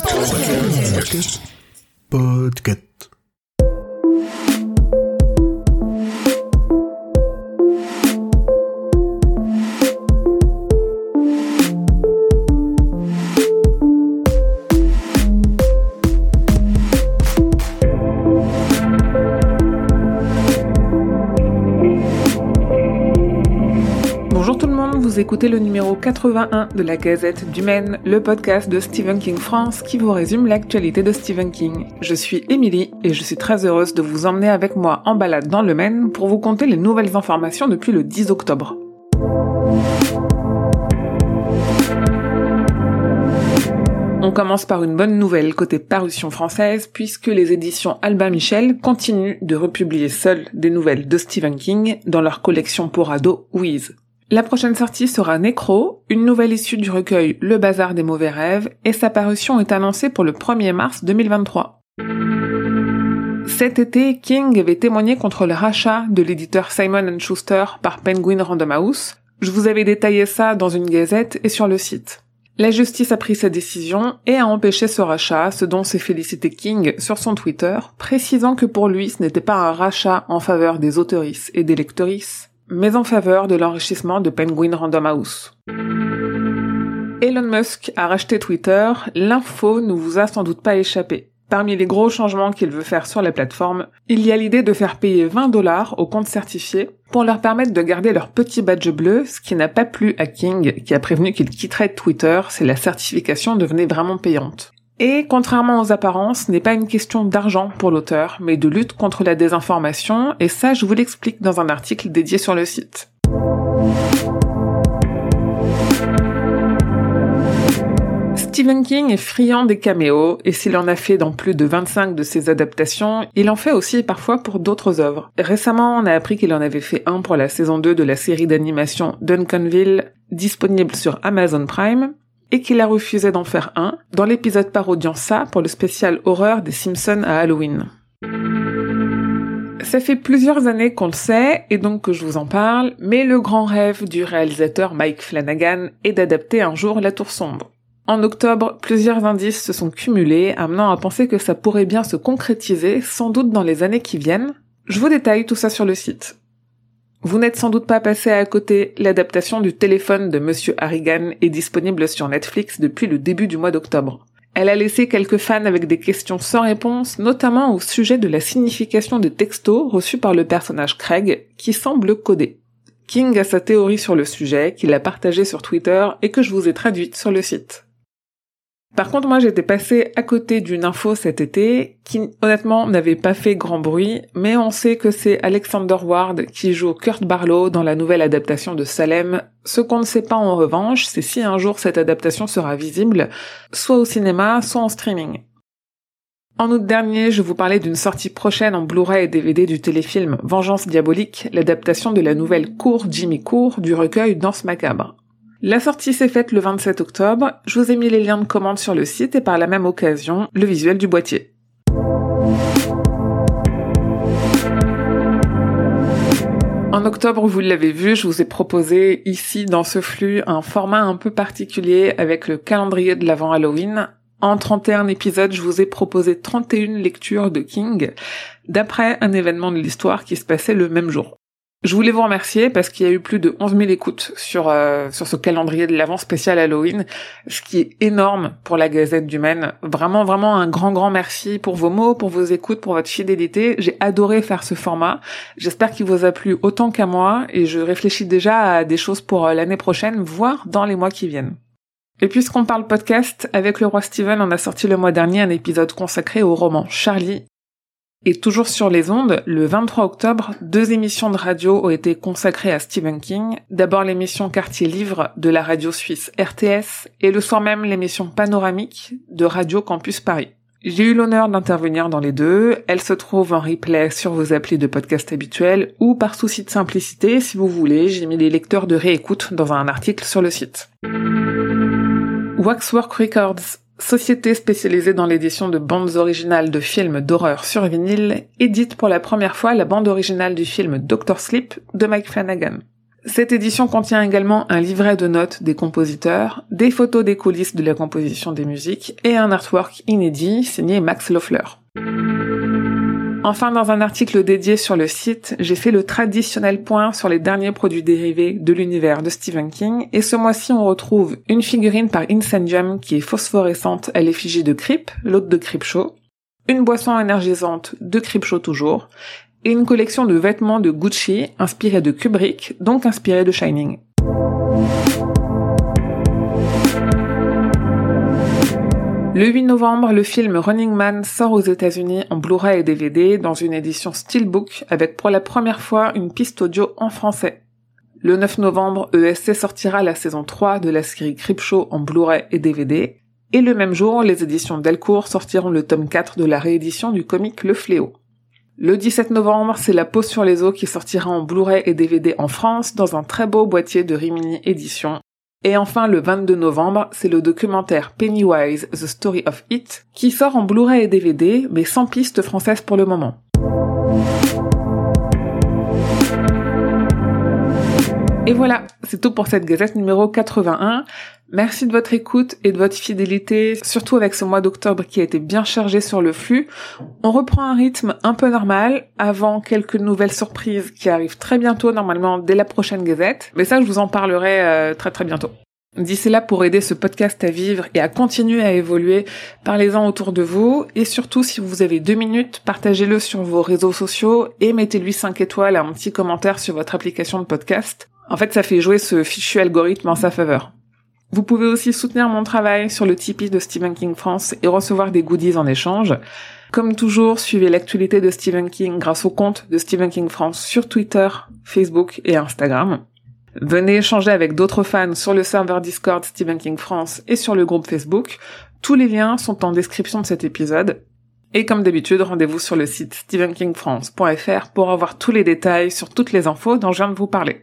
Podcast. Podcast. Vous écoutez le numéro 81 de la Gazette du Maine, le podcast de Stephen King France qui vous résume l'actualité de Stephen King. Je suis Émilie et je suis très heureuse de vous emmener avec moi en balade dans le Maine pour vous conter les nouvelles informations depuis le 10 octobre. On commence par une bonne nouvelle côté parution française puisque les éditions Albin Michel continuent de republier seules des nouvelles de Stephen King dans leur collection pour ados Wiz. La prochaine sortie sera Necro, une nouvelle issue du recueil Le Bazar des mauvais rêves, et sa parution est annoncée pour le 1er mars 2023. Cet été, King avait témoigné contre le rachat de l'éditeur Simon Schuster par Penguin Random House. Je vous avais détaillé ça dans une gazette et sur le site. La justice a pris sa décision et a empêché ce rachat, ce dont s'est félicité King sur son Twitter, précisant que pour lui ce n'était pas un rachat en faveur des autorices et des lectorices, mais en faveur de l'enrichissement de Penguin Random House. Elon Musk a racheté Twitter, l'info ne vous a sans doute pas échappé. Parmi les gros changements qu'il veut faire sur la plateforme, il y a l'idée de faire payer 20 dollars aux comptes certifiés pour leur permettre de garder leur petit badge bleu, ce qui n'a pas plu à King, qui a prévenu qu'il quitterait Twitter si la certification devenait vraiment payante. Et contrairement aux apparences, ce n'est pas une question d'argent pour l'auteur, mais de lutte contre la désinformation, et ça je vous l'explique dans un article dédié sur le site. Stephen King est friand des caméos, et s'il en a fait dans plus de 25 de ses adaptations, il en fait aussi parfois pour d'autres œuvres. Récemment, on a appris qu'il en avait fait un pour la saison 2 de la série d'animation Duncanville, disponible sur Amazon Prime, et qu'il a refusé d'en faire un dans l'épisode parodiant ça pour le spécial horreur des Simpsons à Halloween. Ça fait plusieurs années qu'on le sait, et donc que je vous en parle, mais le grand rêve du réalisateur Mike Flanagan est d'adapter un jour La Tour Sombre. En octobre, plusieurs indices se sont cumulés, amenant à penser que ça pourrait bien se concrétiser, sans doute dans les années qui viennent. Je vous détaille tout ça sur le site. Vous n'êtes sans doute pas passé à côté, l'adaptation du téléphone de Monsieur Harrigan est disponible sur Netflix depuis le début du mois d'octobre. Elle a laissé quelques fans avec des questions sans réponse, notamment au sujet de la signification des textos reçus par le personnage Craig, qui semble codé. King a sa théorie sur le sujet, qu'il a partagée sur Twitter et que je vous ai traduite sur le site. Par contre, moi, j'étais passée à côté d'une info cet été qui, honnêtement, n'avait pas fait grand bruit, mais on sait que c'est Alexander Ward qui joue Kurt Barlow dans la nouvelle adaptation de Salem. Ce qu'on ne sait pas en revanche, c'est si un jour cette adaptation sera visible, soit au cinéma, soit en streaming. En août dernier, je vous parlais d'une sortie prochaine en Blu-ray et DVD du téléfilm Vengeance diabolique, l'adaptation de la nouvelle Cour Jimmy Cour du recueil Danse macabre. La sortie s'est faite le 27 octobre, je vous ai mis les liens de commande sur le site et par la même occasion, le visuel du boîtier. En octobre, vous l'avez vu, je vous ai proposé ici dans ce flux un format un peu particulier avec le calendrier de l'avant Halloween. En 31 épisodes, je vous ai proposé 31 lectures de King d'après un événement de l'histoire qui se passait le même jour. Je voulais vous remercier parce qu'il y a eu plus de 11 000 écoutes sur euh, sur ce calendrier de l'avant spécial Halloween, ce qui est énorme pour la Gazette du Maine. Vraiment, vraiment un grand, grand merci pour vos mots, pour vos écoutes, pour votre fidélité. J'ai adoré faire ce format. J'espère qu'il vous a plu autant qu'à moi et je réfléchis déjà à des choses pour euh, l'année prochaine, voire dans les mois qui viennent. Et puisqu'on parle podcast, avec le roi Steven, on a sorti le mois dernier un épisode consacré au roman Charlie et toujours sur les ondes, le 23 octobre, deux émissions de radio ont été consacrées à Stephen King. D'abord l'émission Quartier Livre de la radio suisse RTS et le soir même l'émission Panoramique de Radio Campus Paris. J'ai eu l'honneur d'intervenir dans les deux. Elles se trouvent en replay sur vos applis de podcast habituels ou par souci de simplicité, si vous voulez, j'ai mis les lecteurs de réécoute dans un article sur le site. Waxwork Records société spécialisée dans l'édition de bandes originales de films d'horreur sur vinyle, édite pour la première fois la bande originale du film Doctor Sleep de Mike Flanagan. Cette édition contient également un livret de notes des compositeurs, des photos des coulisses de la composition des musiques et un artwork inédit signé Max Loeffler. Enfin, dans un article dédié sur le site, j'ai fait le traditionnel point sur les derniers produits dérivés de l'univers de Stephen King, et ce mois-ci on retrouve une figurine par Incendium qui est phosphorescente à l'effigie de Creep, l'hôte de Creepshow, une boisson énergisante de Creepshow toujours, et une collection de vêtements de Gucci inspirés de Kubrick, donc inspirés de Shining. Le 8 novembre, le film Running Man sort aux États-Unis en Blu-ray et DVD dans une édition Steelbook avec pour la première fois une piste audio en français. Le 9 novembre, ESC sortira la saison 3 de la série Creepshow en Blu-ray et DVD. Et le même jour, les éditions Delcourt sortiront le tome 4 de la réédition du comic Le Fléau. Le 17 novembre, c'est La Pause sur les eaux qui sortira en Blu-ray et DVD en France dans un très beau boîtier de Rimini Édition et enfin, le 22 novembre, c'est le documentaire Pennywise, The Story of It, qui sort en Blu-ray et DVD, mais sans piste française pour le moment. Et voilà, c'est tout pour cette gazette numéro 81. Merci de votre écoute et de votre fidélité, surtout avec ce mois d'octobre qui a été bien chargé sur le flux. On reprend un rythme un peu normal avant quelques nouvelles surprises qui arrivent très bientôt, normalement dès la prochaine gazette. Mais ça, je vous en parlerai euh, très très bientôt. D'ici là, pour aider ce podcast à vivre et à continuer à évoluer, parlez-en autour de vous et surtout, si vous avez deux minutes, partagez-le sur vos réseaux sociaux et mettez-lui 5 étoiles et un petit commentaire sur votre application de podcast. En fait, ça fait jouer ce fichu algorithme en sa faveur. Vous pouvez aussi soutenir mon travail sur le Tipeee de Stephen King France et recevoir des goodies en échange. Comme toujours, suivez l'actualité de Stephen King grâce au compte de Stephen King France sur Twitter, Facebook et Instagram. Venez échanger avec d'autres fans sur le serveur Discord Stephen King France et sur le groupe Facebook. Tous les liens sont en description de cet épisode. Et comme d'habitude, rendez-vous sur le site stephenkingfrance.fr pour avoir tous les détails sur toutes les infos dont je viens de vous parler.